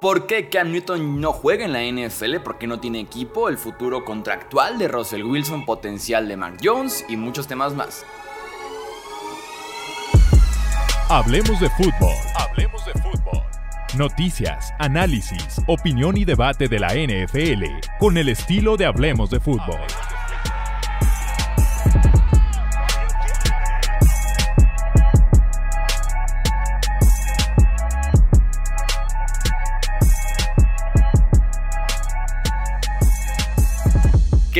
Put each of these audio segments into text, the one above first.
¿Por qué Cam Newton no juega en la NFL? ¿Por qué no tiene equipo? El futuro contractual de Russell Wilson, potencial de Mac Jones y muchos temas más. Hablemos de fútbol. Hablemos de fútbol. Noticias, análisis, opinión y debate de la NFL con el estilo de Hablemos de fútbol.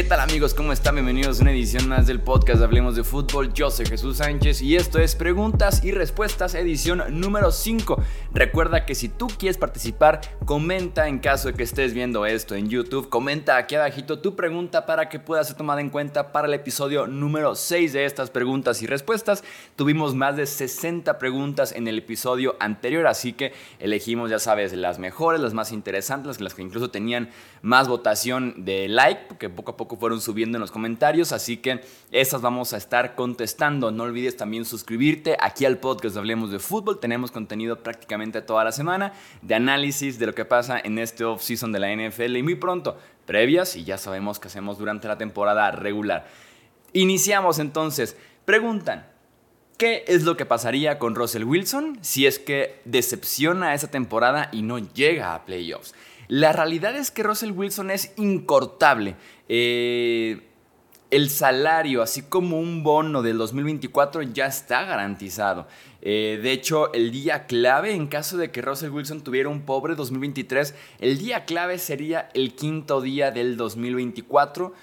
Tal amigos? ¿Cómo están? Bienvenidos a una edición más del podcast Hablemos de Fútbol. Yo soy Jesús Sánchez y esto es Preguntas y Respuestas, edición número 5. Recuerda que si tú quieres participar, comenta en caso de que estés viendo esto en YouTube. Comenta aquí abajito tu pregunta para que pueda ser tomada en cuenta para el episodio número 6 de estas preguntas y respuestas. Tuvimos más de 60 preguntas en el episodio anterior, así que elegimos, ya sabes, las mejores, las más interesantes, las que incluso tenían más votación de like, porque poco a poco fueron subiendo en los comentarios, así que estas vamos a estar contestando. No olvides también suscribirte aquí al podcast Hablemos de Fútbol. Tenemos contenido prácticamente toda la semana de análisis de lo que pasa en este off-season de la NFL y muy pronto previas y ya sabemos que hacemos durante la temporada regular. Iniciamos entonces. Preguntan, ¿Qué es lo que pasaría con Russell Wilson si es que decepciona esa temporada y no llega a playoffs? La realidad es que Russell Wilson es incortable. Eh, el salario, así como un bono del 2024, ya está garantizado. Eh, de hecho, el día clave, en caso de que Russell Wilson tuviera un pobre 2023, el día clave sería el quinto día del 2024.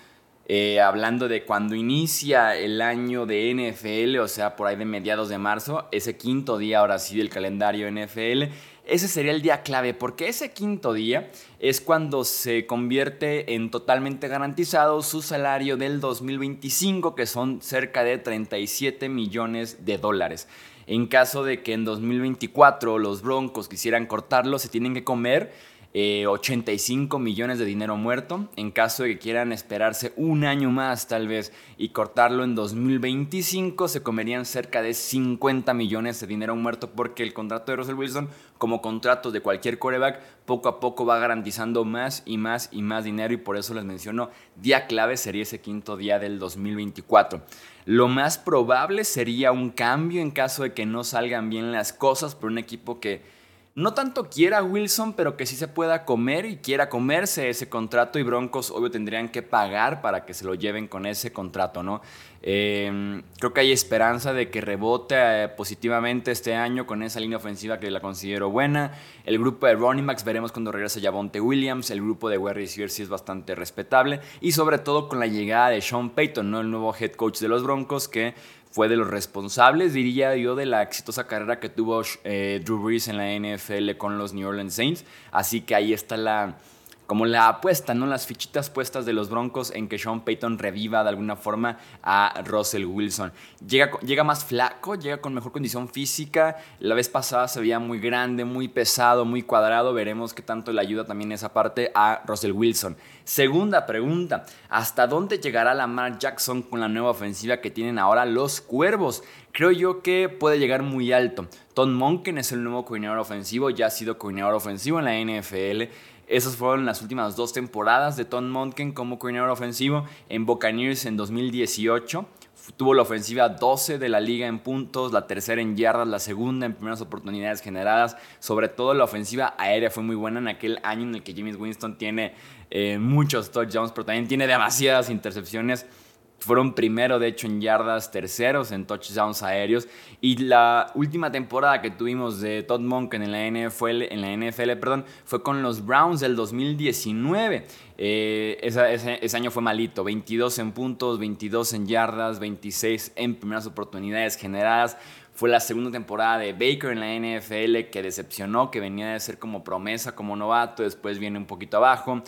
Eh, hablando de cuando inicia el año de NFL, o sea, por ahí de mediados de marzo, ese quinto día ahora sí del calendario NFL ese sería el día clave, porque ese quinto día es cuando se convierte en totalmente garantizado su salario del 2025, que son cerca de 37 millones de dólares. En caso de que en 2024 los Broncos quisieran cortarlo, se tienen que comer 85 eh, millones de dinero muerto. En caso de que quieran esperarse un año más tal vez y cortarlo en 2025, se comerían cerca de 50 millones de dinero muerto porque el contrato de Russell Wilson, como contrato de cualquier coreback, poco a poco va garantizando más y más y más dinero y por eso les menciono, día clave sería ese quinto día del 2024. Lo más probable sería un cambio en caso de que no salgan bien las cosas por un equipo que no tanto quiera Wilson, pero que sí se pueda comer y quiera comerse ese contrato y Broncos obvio tendrían que pagar para que se lo lleven con ese contrato, ¿no? Em, creo que hay esperanza de que rebote eh, positivamente este año con esa línea ofensiva que la considero buena. El grupo de running backs veremos cuando regrese Javonte Williams. El grupo de wide receivers sí es bastante respetable. Y sobre todo con la llegada de Sean Payton, ¿no? el nuevo head coach de los Broncos, que fue de los responsables, diría yo, de la exitosa carrera que tuvo eh, Drew Brees en la NFL con los New Orleans Saints. Así que ahí está la, como la apuesta, ¿no? Las fichitas puestas de los Broncos en que Sean Payton reviva de alguna forma a Russell Wilson. Llega, llega más flaco, llega con mejor condición física. La vez pasada se veía muy grande, muy pesado, muy cuadrado. Veremos qué tanto le ayuda también esa parte a Russell Wilson. Segunda pregunta, ¿hasta dónde llegará Lamar Jackson con la nueva ofensiva que tienen ahora los Cuervos? Creo yo que puede llegar muy alto. Tom Monken es el nuevo coordinador ofensivo, ya ha sido coordinador ofensivo en la NFL. Esas fueron las últimas dos temporadas de Tom Monken como coordinador ofensivo en Buccaneers en 2018. Tuvo la ofensiva 12 de la liga en puntos, la tercera en yardas, la segunda en primeras oportunidades generadas. Sobre todo la ofensiva aérea fue muy buena en aquel año en el que James Winston tiene eh, muchos touchdowns, pero también tiene demasiadas intercepciones. Fueron primero, de hecho, en yardas, terceros en touchdowns aéreos. Y la última temporada que tuvimos de Todd Monken en la NFL, en la NFL perdón, fue con los Browns del 2019. Eh, ese, año fue malito. 22 en puntos, 22 en yardas, 26 en primeras oportunidades generadas. Fue la segunda temporada de Baker en la NFL que decepcionó, que venía de ser como promesa, como novato. Después viene un poquito abajo.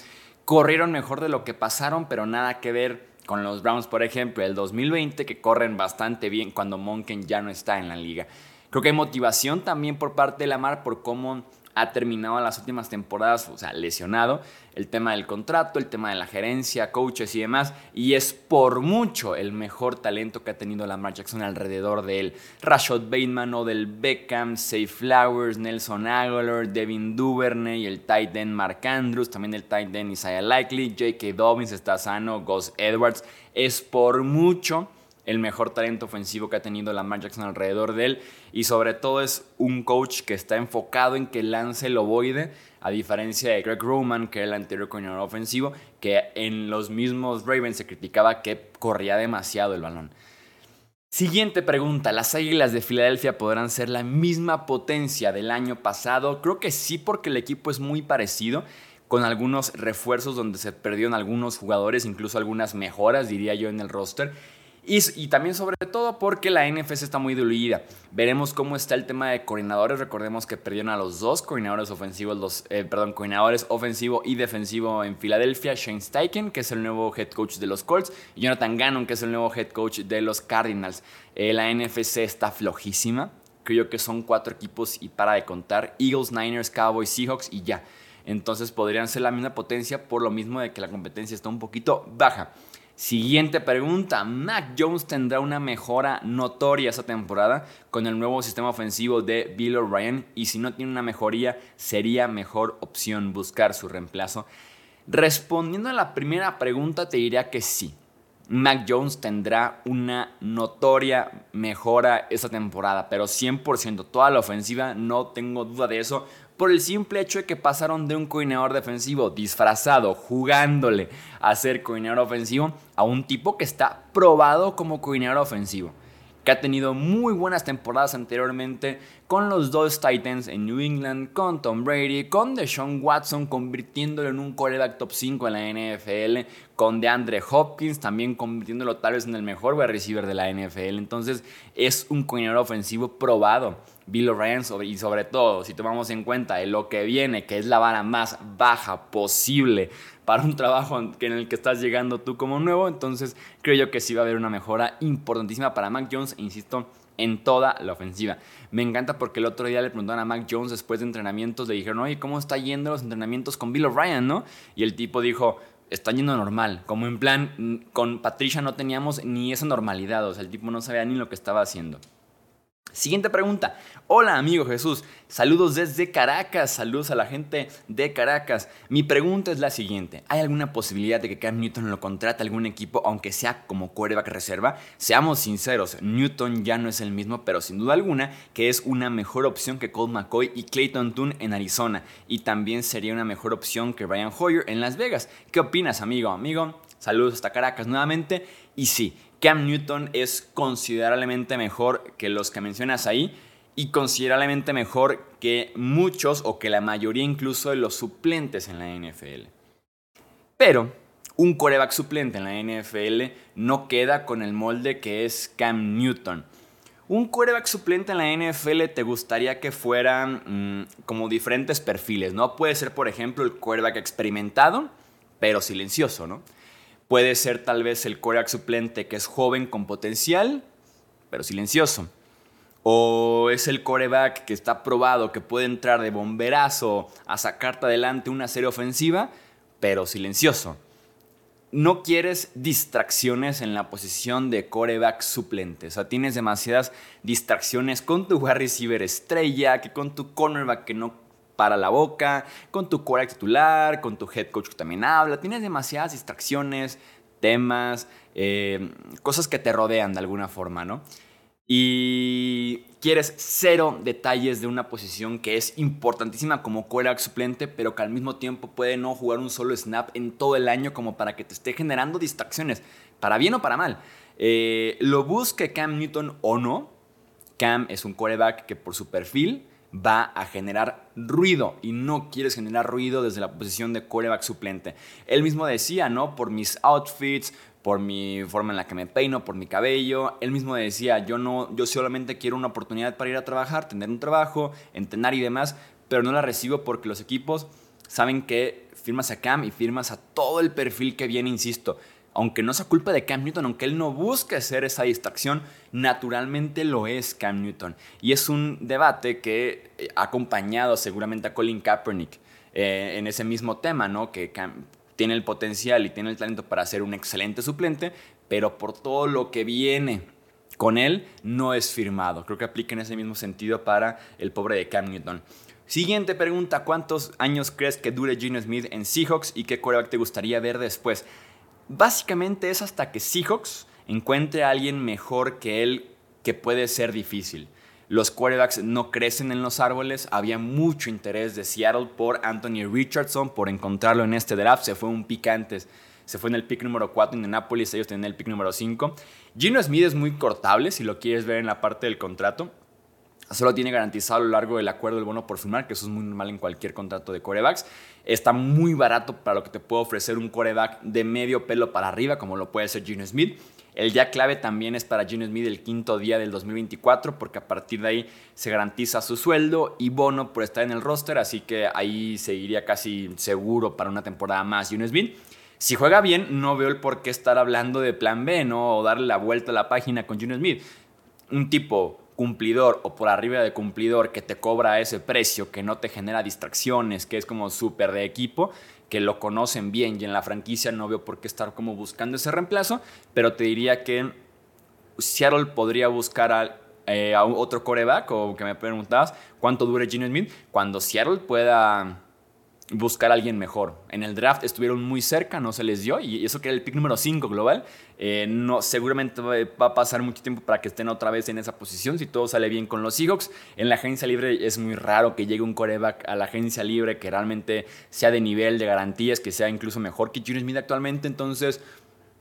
Corrieron mejor de lo que pasaron, pero nada que ver con los Browns, por ejemplo, el 2020, que corren bastante bien cuando Monken ya no está en la liga. Creo que hay motivación también por parte de Lamar por cómo ha terminado las últimas temporadas, o sea, lesionado. El tema del contrato, el tema de la gerencia, coaches y demás. Y es por mucho el mejor talento que ha tenido Lamar Jackson alrededor de él. Rashad Bateman, Odell Beckham, Safe Flowers, Nelson Aguilar, Devin Duvernay, el tight end Mark Andrews, también el tight end Isaiah Likely, J.K. Dobbins está sano, Gus Edwards. Es por mucho el mejor talento ofensivo que ha tenido Lamar Jackson alrededor de él y sobre todo es un coach que está enfocado en que lance el ovoide a diferencia de Greg Roman que era el anterior coordinador ofensivo que en los mismos Ravens se criticaba que corría demasiado el balón. Siguiente pregunta, ¿las Águilas de Filadelfia podrán ser la misma potencia del año pasado? Creo que sí porque el equipo es muy parecido con algunos refuerzos donde se perdieron algunos jugadores, incluso algunas mejoras, diría yo, en el roster. Y, también sobre todo porque la NFC está muy diluida. Veremos cómo está el tema de coordinadores. Recordemos que perdieron a los dos coordinadores ofensivos, los, eh, perdón, coordinadores ofensivo y defensivo en Filadelfia. Shane Steichen, que es el nuevo head coach de los Colts, y Jonathan Gannon, que es el nuevo head coach de los Cardinals. Eh, la NFC está flojísima. Creo que son cuatro equipos y para de contar. Eagles, Niners, Cowboys, Seahawks y ya. Entonces podrían ser la misma potencia por lo mismo de que la competencia está un poquito baja. Siguiente pregunta, Mac Jones tendrá una mejora notoria esta temporada con el nuevo sistema ofensivo de Bill O'Brien y si no tiene una mejoría sería mejor opción buscar su reemplazo. Respondiendo a la primera pregunta te diría que sí. Mac Jones tendrá una notoria mejora esta temporada, pero 100% toda la ofensiva, no tengo duda de eso por el simple hecho de que pasaron de un coordinador defensivo disfrazado, jugándole a ser coordinador ofensivo, a un tipo que está probado como coordinador ofensivo, que ha tenido muy buenas temporadas anteriormente con los dos Titans en New England, con Tom Brady, con Deshaun Watson convirtiéndolo en un quarterback top 5 en la NFL, con DeAndre Hopkins también convirtiéndolo tal vez en el mejor wide receiver de la NFL. Entonces es un coordinador ofensivo probado Bill O'Brien y sobre todo si tomamos en cuenta lo que viene, que es la vara más baja posible para un trabajo en el que estás llegando tú como nuevo, entonces creo yo que sí va a haber una mejora importantísima para Mac Jones, insisto, en toda la ofensiva. Me encanta porque el otro día le preguntaron a Mac Jones después de entrenamientos, le dijeron, oye, ¿cómo está yendo los entrenamientos con Bill O'Brien, no? Y el tipo dijo, está yendo normal, como en plan, con Patricia no teníamos ni esa normalidad, o sea, el tipo no sabía ni lo que estaba haciendo. Siguiente pregunta. Hola amigo Jesús, saludos desde Caracas, saludos a la gente de Caracas. Mi pregunta es la siguiente. ¿Hay alguna posibilidad de que Cam Newton lo contrate algún equipo aunque sea como quarterback reserva? Seamos sinceros, Newton ya no es el mismo, pero sin duda alguna que es una mejor opción que Colt McCoy y Clayton Toon en Arizona. Y también sería una mejor opción que Brian Hoyer en Las Vegas. ¿Qué opinas amigo? Amigo, saludos hasta Caracas nuevamente. Y sí, Cam Newton es considerablemente mejor que los que mencionas ahí y considerablemente mejor que muchos o que la mayoría incluso de los suplentes en la NFL. Pero un coreback suplente en la NFL no queda con el molde que es Cam Newton. Un coreback suplente en la NFL te gustaría que fueran mm, como diferentes perfiles, ¿no? Puede ser, por ejemplo, el coreback experimentado, pero silencioso, ¿no? Puede ser tal vez el coreback suplente que es joven con potencial, pero silencioso. O es el coreback que está probado, que puede entrar de bomberazo a sacarte adelante una serie ofensiva, pero silencioso. No quieres distracciones en la posición de coreback suplente. O sea, tienes demasiadas distracciones con tu wide receiver estrella, que con tu cornerback que no para la boca, con tu core titular, con tu head coach que también habla. Tienes demasiadas distracciones, temas, eh, cosas que te rodean de alguna forma, ¿no? Y quieres cero detalles de una posición que es importantísima como quarterback suplente, pero que al mismo tiempo puede no jugar un solo snap en todo el año como para que te esté generando distracciones, para bien o para mal. Eh, lo busque Cam Newton o no, Cam es un quarterback que por su perfil va a generar ruido y no quieres generar ruido desde la posición de coreback suplente. Él mismo decía, ¿no? Por mis outfits, por mi forma en la que me peino, por mi cabello. Él mismo decía, yo no, yo solamente quiero una oportunidad para ir a trabajar, tener un trabajo, entrenar y demás, pero no la recibo porque los equipos saben que firmas a Cam y firmas a todo el perfil que viene, insisto. Aunque no sea culpa de Cam Newton, aunque él no busque ser esa distracción, naturalmente lo es Cam Newton. Y es un debate que eh, ha acompañado seguramente a Colin Kaepernick eh, en ese mismo tema, ¿no? Que tiene el potencial y tiene el talento para ser un excelente suplente, pero por todo lo que viene con él no es firmado. Creo que aplica en ese mismo sentido para el pobre de Cam Newton. Siguiente pregunta, ¿cuántos años crees que dure Gino Smith en Seahawks y qué quarterback te gustaría ver después? Básicamente es hasta que Seahawks encuentre a alguien mejor que él que puede ser difícil. Los quarterbacks no crecen en los árboles. Había mucho interés de Seattle por Anthony Richardson, por encontrarlo en este draft. Se fue un pick antes. Se fue en el pick número 4 en Indianapolis. Ellos tienen el pick número 5. Gino Smith es muy cortable si lo quieres ver en la parte del contrato. Solo tiene garantizado a lo largo del acuerdo el bono por firmar, que eso es muy normal en cualquier contrato de corebacks. Está muy barato para lo que te puede ofrecer un coreback de medio pelo para arriba, como lo puede ser Gino Smith. El día clave también es para Gino Smith el quinto día del 2024, porque a partir de ahí se garantiza su sueldo y bono por estar en el roster, así que ahí seguiría casi seguro para una temporada más Gino Smith. Si juega bien, no veo el por qué estar hablando de plan B, ¿no? O darle la vuelta a la página con Gino Smith. Un tipo cumplidor o por arriba de cumplidor que te cobra ese precio, que no te genera distracciones, que es como súper de equipo, que lo conocen bien y en la franquicia no veo por qué estar como buscando ese reemplazo, pero te diría que Seattle podría buscar a, eh, otro coreback o que me preguntabas cuánto dure Gino Smith cuando Seattle pueda buscar a alguien mejor. En el draft estuvieron muy cerca, no se les dio, y eso que era el pick número 5 global, eh, no, seguramente va a pasar mucho tiempo para que estén otra vez en esa posición, si todo sale bien con los Seahawks. En la agencia libre es muy raro que llegue un coreback a la agencia libre que realmente sea de nivel de garantías, que sea incluso mejor que Gino Smith actualmente, entonces...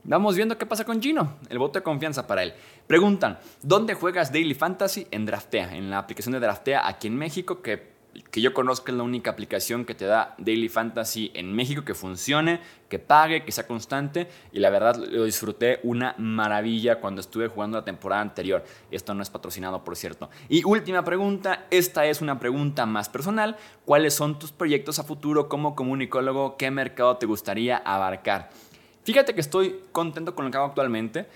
Vamos viendo qué pasa con Gino, el voto de confianza para él. Preguntan, ¿dónde juegas Daily Fantasy? En Draftea, en la aplicación de Draftea aquí en México, que que yo conozca es la única aplicación que te da Daily Fantasy en México que funcione, que pague, que sea constante y la verdad lo disfruté una maravilla cuando estuve jugando la temporada anterior. Esto no es patrocinado, por cierto. Y última pregunta, esta es una pregunta más personal. ¿Cuáles son tus proyectos a futuro como comunicólogo? ¿Qué mercado te gustaría abarcar? Fíjate que estoy contento con lo que hago actualmente.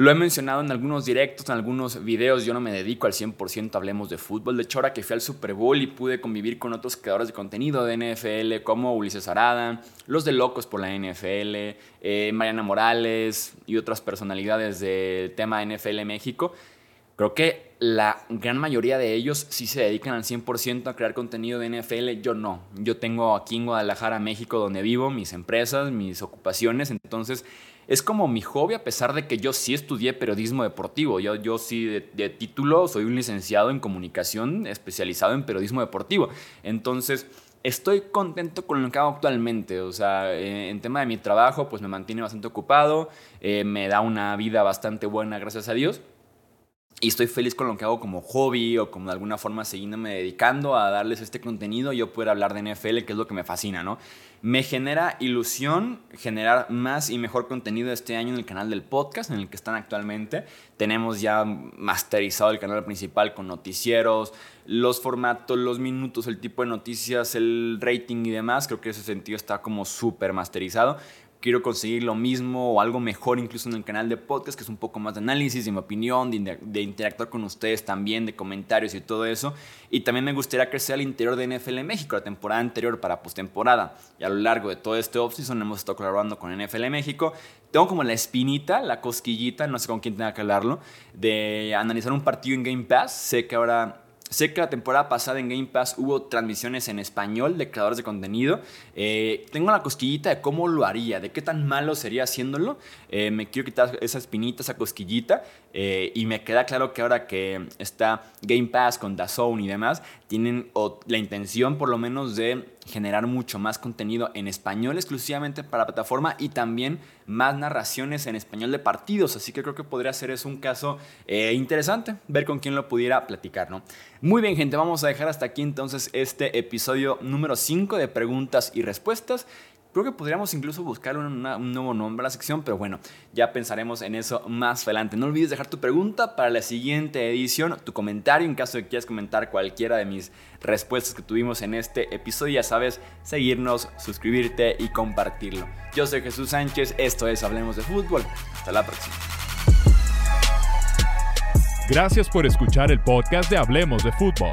Lo he mencionado en algunos directos, en algunos videos, yo no me dedico al 100% hablemos de fútbol. De hecho, ahora que fui al Super Bowl y pude convivir con otros creadores de contenido de NFL como Ulises Arada, los de Locos por la NFL, eh, Mariana Morales y otras personalidades del tema NFL México, creo que la gran mayoría de ellos sí se dedican al 100% a crear contenido de NFL. Yo no. Yo tengo aquí en Guadalajara, México, donde vivo, mis empresas, mis ocupaciones. Entonces es como mi hobby, a pesar de que yo sí estudié periodismo deportivo. Yo, yo sí, de, título, soy un licenciado en comunicación especializado en periodismo deportivo. Entonces, estoy contento con lo que hago actualmente. O sea, eh, en tema de mi trabajo, pues me mantiene bastante ocupado, eh, me da una vida bastante buena, gracias a Dios. Y estoy feliz con lo que hago como hobby o como de alguna forma siguiéndome dedicando a darles este contenido, yo poder hablar de NFL, que es lo que me fascina, ¿no? Me genera ilusión generar más y mejor contenido este año en el canal del podcast en el que están actualmente. Tenemos ya masterizado el canal principal con noticieros, los formatos, los minutos, el tipo de noticias, el rating y demás. Creo que ese sentido está como súper masterizado quiero conseguir lo mismo o algo mejor incluso en el canal de podcast, que es un poco más de análisis, de mi opinión, de, interactuar con ustedes también, de comentarios y todo eso. Y también me gustaría crecer al interior de NFL México, la temporada anterior para postemporada. Y a lo largo de todo este offseason hemos estado colaborando con NFL México. Tengo como la espinita, la cosquillita, no sé con quién tenga que hablarlo, de analizar un partido en Game Pass. Sé que ahora Sé que la temporada pasada en Game Pass hubo transmisiones en español de creadores de contenido. Eh, tengo la cosquillita de cómo lo haría, de qué tan malo sería haciéndolo. Eh, me quiero quitar esa espinita, esa cosquillita. Eh, y me queda claro que ahora que está Game Pass con DAZN y demás, tienen la intención por lo menos de generar mucho más contenido en español exclusivamente para la plataforma y también más narraciones en español de partidos. Así que creo que podría ser eso un caso eh, interesante, ver con quién lo pudiera platicar, ¿no? Muy bien, gente, vamos a dejar hasta aquí entonces este episodio número 5 de preguntas y respuestas. Creo que podríamos incluso buscar un nuevo nombre a la sección, pero bueno, ya pensaremos en eso más adelante. No olvides dejar tu pregunta para la siguiente edición, tu comentario en caso de que quieras comentar cualquiera de mis respuestas que tuvimos en este episodio. Ya sabes, seguirnos, suscribirte y compartirlo. Yo soy Jesús Sánchez, esto es Hablemos de Fútbol. Hasta la próxima. Gracias por escuchar el podcast de Hablemos de Fútbol.